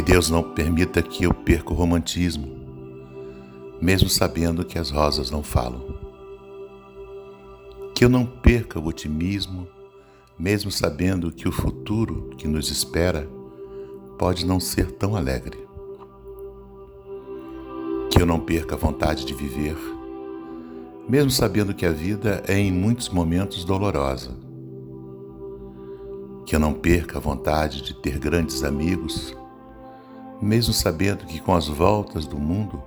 Que Deus não permita que eu perca o romantismo, mesmo sabendo que as rosas não falam. Que eu não perca o otimismo, mesmo sabendo que o futuro que nos espera pode não ser tão alegre. Que eu não perca a vontade de viver, mesmo sabendo que a vida é em muitos momentos dolorosa. Que eu não perca a vontade de ter grandes amigos, mesmo sabendo que com as voltas do mundo,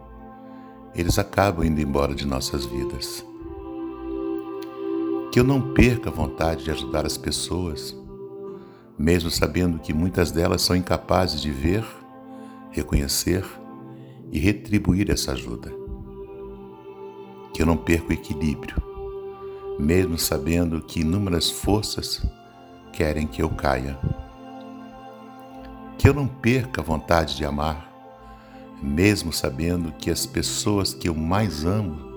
eles acabam indo embora de nossas vidas. Que eu não perca a vontade de ajudar as pessoas, mesmo sabendo que muitas delas são incapazes de ver, reconhecer e retribuir essa ajuda. Que eu não perca o equilíbrio, mesmo sabendo que inúmeras forças querem que eu caia que eu não perca a vontade de amar, mesmo sabendo que as pessoas que eu mais amo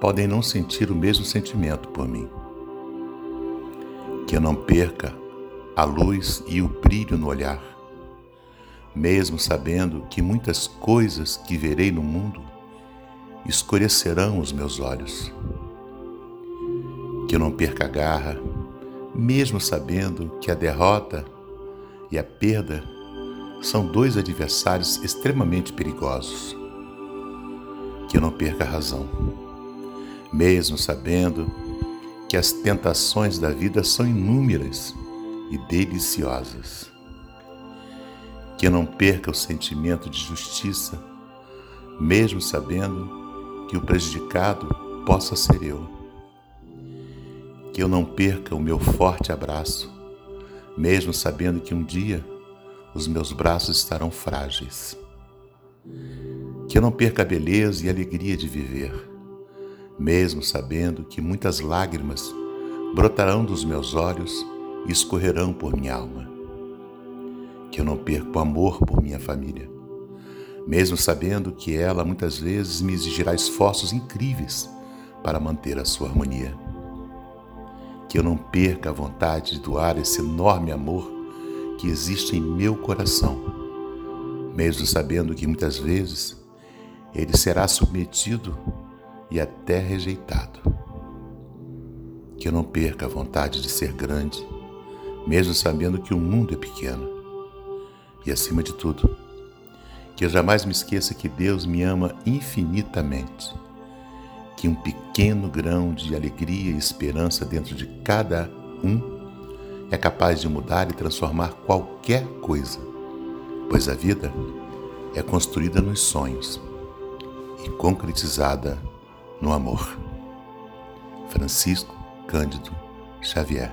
podem não sentir o mesmo sentimento por mim. Que eu não perca a luz e o brilho no olhar, mesmo sabendo que muitas coisas que verei no mundo escurecerão os meus olhos. Que eu não perca a garra, mesmo sabendo que a derrota e a perda são dois adversários extremamente perigosos. Que eu não perca a razão, mesmo sabendo que as tentações da vida são inúmeras e deliciosas. Que eu não perca o sentimento de justiça, mesmo sabendo que o prejudicado possa ser eu. Que eu não perca o meu forte abraço, mesmo sabendo que um dia os meus braços estarão frágeis. Que eu não perca a beleza e a alegria de viver, mesmo sabendo que muitas lágrimas brotarão dos meus olhos e escorrerão por minha alma. Que eu não perca o amor por minha família, mesmo sabendo que ela muitas vezes me exigirá esforços incríveis para manter a sua harmonia. Que eu não perca a vontade de doar esse enorme amor que existe em meu coração, mesmo sabendo que muitas vezes ele será submetido e até rejeitado. Que eu não perca a vontade de ser grande, mesmo sabendo que o mundo é pequeno. E acima de tudo, que eu jamais me esqueça que Deus me ama infinitamente, que um pequeno grão de alegria e esperança dentro de cada um é capaz de mudar e transformar qualquer coisa, pois a vida é construída nos sonhos e concretizada no amor. Francisco Cândido Xavier,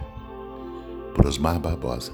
por Osmar Barbosa.